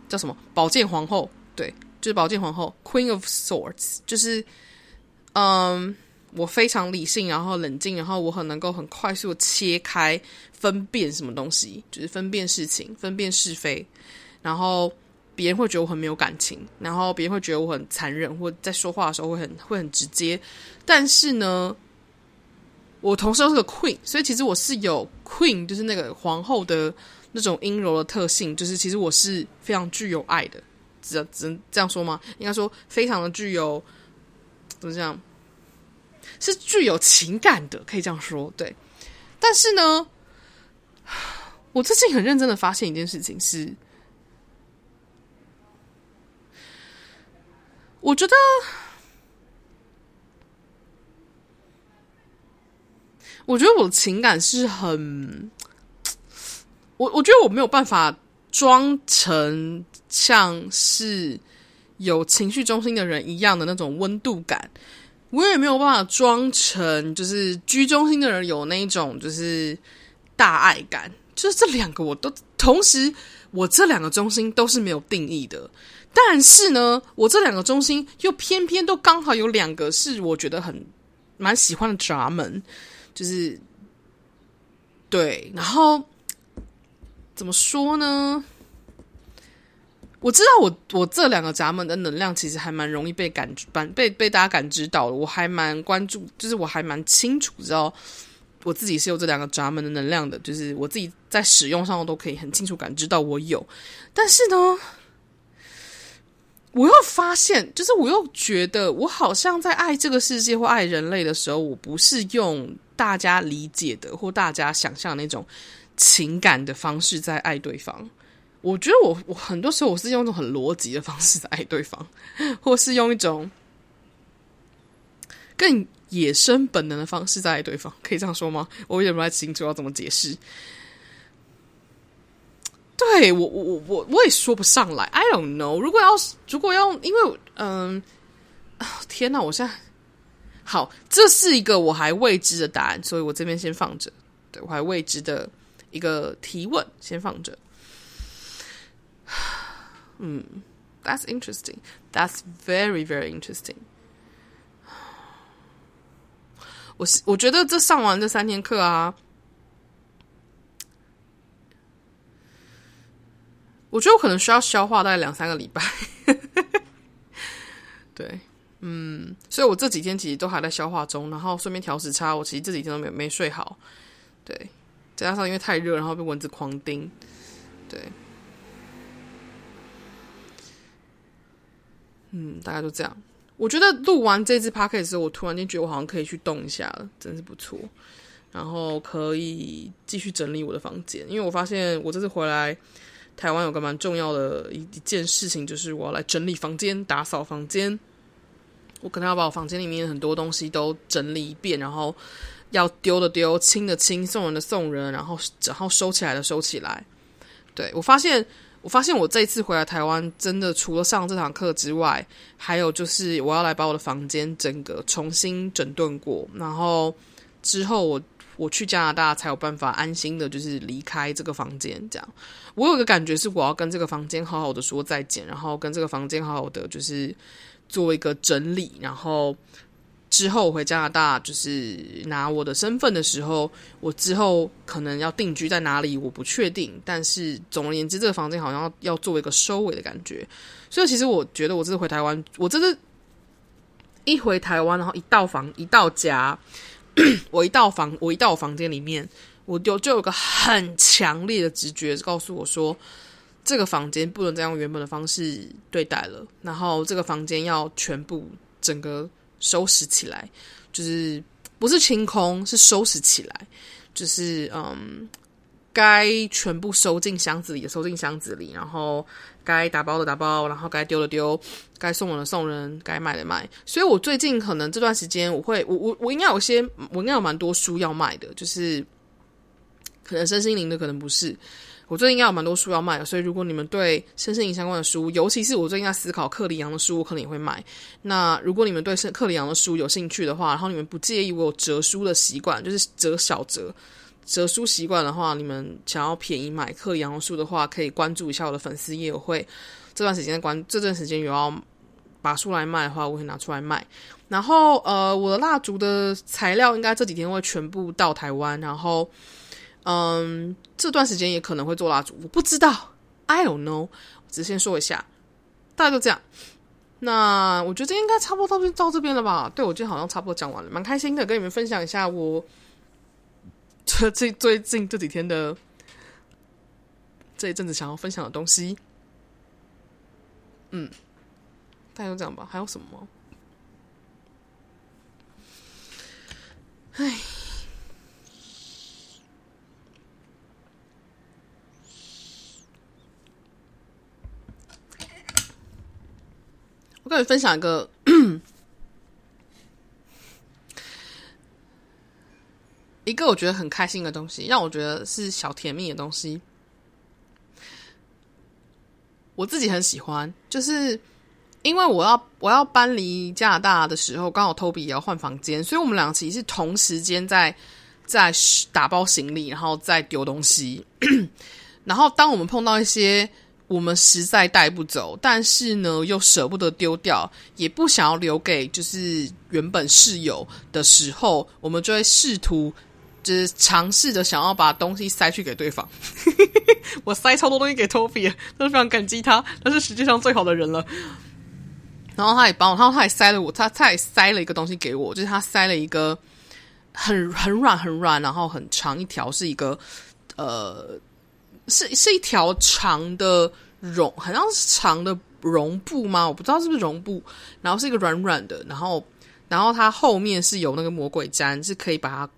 叫什么宝剑皇后，对，就是宝剑皇后 Queen of Swords，就是嗯，我非常理性，然后冷静，然后我很能够很快速切开分辨什么东西，就是分辨事情，分辨是非，然后。别人会觉得我很没有感情，然后别人会觉得我很残忍，或在说话的时候会很会很直接。但是呢，我同时又是个 queen，所以其实我是有 queen，就是那个皇后的那种阴柔的特性。就是其实我是非常具有爱的，只只能这样说吗？应该说非常的具有，怎么讲？是具有情感的，可以这样说。对。但是呢，我最近很认真的发现一件事情是。我觉得，我觉得我的情感是很，我我觉得我没有办法装成像是有情绪中心的人一样的那种温度感，我也没有办法装成就是居中心的人有那种就是大爱感，就是这两个我都同时，我这两个中心都是没有定义的。但是呢，我这两个中心又偏偏都刚好有两个是我觉得很蛮喜欢的闸门，就是对，然后怎么说呢？我知道我我这两个闸门的能量其实还蛮容易被感知，被被大家感知到的。我还蛮关注，就是我还蛮清楚知道我自己是有这两个闸门的能量的，就是我自己在使用上都可以很清楚感知到我有。但是呢。我又发现，就是我又觉得，我好像在爱这个世界或爱人类的时候，我不是用大家理解的或大家想象那种情感的方式在爱对方。我觉得我我很多时候我是用一种很逻辑的方式在爱对方，或是用一种更野生本能的方式在爱对方。可以这样说吗？我有点不太清楚要怎么解释。对我，我我我我也说不上来，I don't know。如果要如果要，因为嗯，天哪，我现在好，这是一个我还未知的答案，所以我这边先放着。对，我还未知的一个提问，先放着。嗯，That's interesting. That's very very interesting. 我我觉得这上完这三天课啊。我觉得我可能需要消化大概两三个礼拜，对，嗯，所以我这几天其实都还在消化中，然后顺便调时差，我其实这几天都没没睡好，对，再加上因为太热，然后被蚊子狂叮，对，嗯，大概就这样。我觉得录完这支 podcast 的时候，我突然间觉得我好像可以去动一下了，真是不错，然后可以继续整理我的房间，因为我发现我这次回来。台湾有个蛮重要的一一件事情，就是我要来整理房间、打扫房间。我可能要把我房间里面很多东西都整理一遍，然后要丢的丢、清的清、送人的送人，然后然后收起来的收起来。对，我发现，我发现我这一次回来台湾，真的除了上这堂课之外，还有就是我要来把我的房间整个重新整顿过，然后之后我。我去加拿大才有办法安心的，就是离开这个房间。这样，我有一个感觉是，我要跟这个房间好好的说再见，然后跟这个房间好好的就是做一个整理。然后之后我回加拿大，就是拿我的身份的时候，我之后可能要定居在哪里，我不确定。但是总而言之，这个房间好像要要做一个收尾的感觉。所以其实我觉得，我这次回台湾，我这次一回台湾，然后一到房，一到家。我一到房，我一到我房间里面，我就就有个很强烈的直觉告诉我说，这个房间不能再用原本的方式对待了，然后这个房间要全部整个收拾起来，就是不是清空，是收拾起来，就是嗯。该全部收进箱子里的收进箱子里，然后该打包的打包，然后该丢的丢，该送人的送人，该卖的卖。所以我最近可能这段时间，我会我我我应该有些，我应该有蛮多书要卖的，就是可能身心灵的，可能不是，我最近应该有蛮多书要卖的，所以如果你们对身心灵相关的书，尤其是我最近在思考克里昂的书，我可能也会买。那如果你们对克里昂的书有兴趣的话，然后你们不介意我有折书的习惯，就是折小折折书习惯的话，你们想要便宜买克里昂的书的话，可以关注一下我的粉丝页，我会这段时间关这段时间有要把书来卖的话，我会拿出来卖。然后呃，我的蜡烛的材料应该这几天会全部到台湾，然后。嗯，这段时间也可能会做蜡烛，我不知道，I don't know。只先说一下，大概就这样。那我觉得应该差不多到到这边了吧？对，我今天好像差不多讲完了，蛮开心的，跟你们分享一下我这最最近这几天的这一阵子想要分享的东西。嗯，大概就这样吧。还有什么吗？唉。跟你分享一个一个我觉得很开心的东西，让我觉得是小甜蜜的东西。我自己很喜欢，就是因为我要我要搬离加拿大的时候，刚好 Toby 也要换房间，所以我们两个其实是同时间在在打包行李，然后再丢东西。然后当我们碰到一些。我们实在带不走，但是呢，又舍不得丢掉，也不想要留给就是原本室友的时候，我们就会试图就是尝试着想要把东西塞去给对方。我塞超多东西给 Toby，都非常感激他，他是世界上最好的人了。然后他也帮我，然后他也塞了我，他他也塞了一个东西给我，就是他塞了一个很很软很软，然后很长一条，是一个呃。是是一条长的绒，好像是长的绒布吗？我不知道是不是绒布。然后是一个软软的，然后然后它后面是有那个魔鬼毡，是可以把它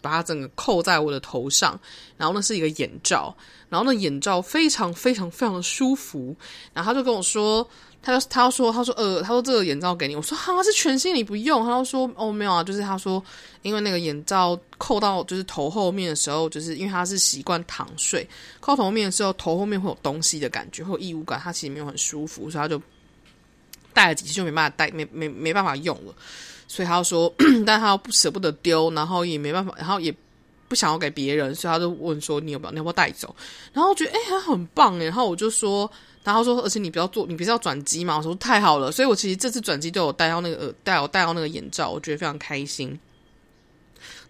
把它整个扣在我的头上。然后那是一个眼罩，然后那眼罩非常非常非常的舒服。然后他就跟我说。他就他要说，他说呃，他说这个眼罩给你，我说哈是全新，你不用。他就说哦没有啊，就是他说因为那个眼罩扣到就是头后面的时候，就是因为他是习惯躺睡，扣头后面的时候头后面会有东西的感觉，会有异物感，他其实没有很舒服，所以他就戴了几次就没办法戴，没没没办法用了。所以他就说，但他又不舍不得丢，然后也没办法，然后也不想要给别人，所以他就问说你有没有，你要不要带走？然后我觉得哎，他很棒哎，然后我就说。然后说，而且你不要做，你不是要转机嘛？我说太好了，所以我其实这次转机都有带到那个耳，带我带到那个眼罩，我觉得非常开心。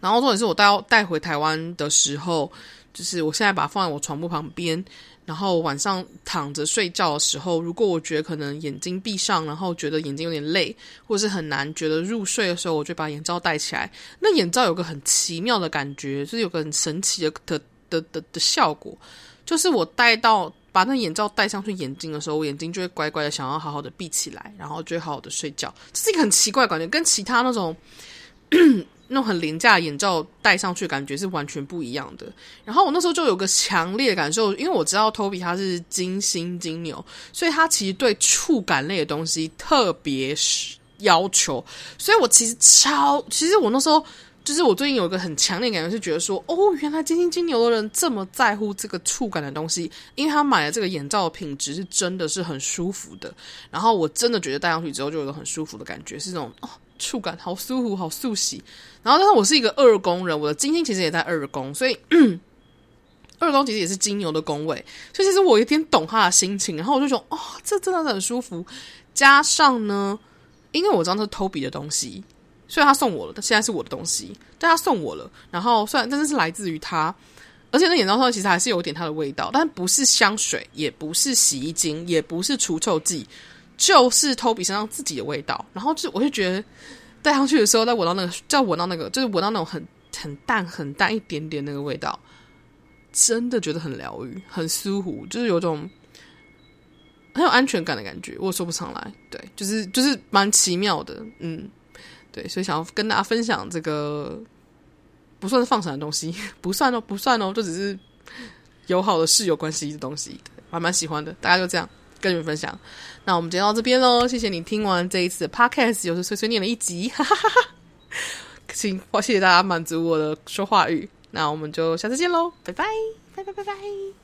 然后重点是我带到带回台湾的时候，就是我现在把它放在我床铺旁边，然后晚上躺着睡觉的时候，如果我觉得可能眼睛闭上，然后觉得眼睛有点累，或者是很难觉得入睡的时候，我就把眼罩戴起来。那眼罩有个很奇妙的感觉，就是有个很神奇的的的的的效果，就是我戴到。把那眼罩戴上去眼睛的时候，我眼睛就会乖乖的想要好好的闭起来，然后就会好好的睡觉。这是一个很奇怪的感觉，跟其他那种那种很廉价的眼罩戴上去感觉是完全不一样的。然后我那时候就有个强烈的感受，因为我知道 Toby 他是金星金牛，所以他其实对触感类的东西特别要求。所以我其实超，其实我那时候。就是我最近有一个很强烈感觉，是觉得说，哦，原来金星金牛的人这么在乎这个触感的东西，因为他买的这个眼罩的品质是真的是很舒服的。然后我真的觉得戴上去之后就有个很舒服的感觉，是那种哦，触感好舒服，好速洗。然后，但是我是一个二宫人，我的金星其实也在二宫，所以 二宫其实也是金牛的宫位，所以其实我有点懂他的心情。然后我就说，哦，这真的是很舒服。加上呢，因为我知道是 Toby 的东西。所以他送我了，但现在是我的东西，但他送我了。然后虽然真的是来自于他，而且那眼罩上其实还是有点它的味道，但不是香水，也不是洗衣精，也不是除臭剂，就是 Toby 身上自己的味道。然后就我就觉得戴上去的时候，再闻到那个，再闻到那个，就是闻到那种很很淡、很淡一点点那个味道，真的觉得很疗愈、很舒服，就是有种很有安全感的感觉。我说不上来，对，就是就是蛮奇妙的，嗯。对，所以想要跟大家分享这个不算是放闪的东西，不算哦，不算哦，就只是友好的室友关系的东西，我还蛮喜欢的。大家就这样跟你们分享。那我们今天到这边喽，谢谢你听完这一次的 podcast，又是碎碎念了一集，哈哈哈哈。请，谢谢大家满足我的说话欲。那我们就下次见喽，拜拜，拜拜，拜拜。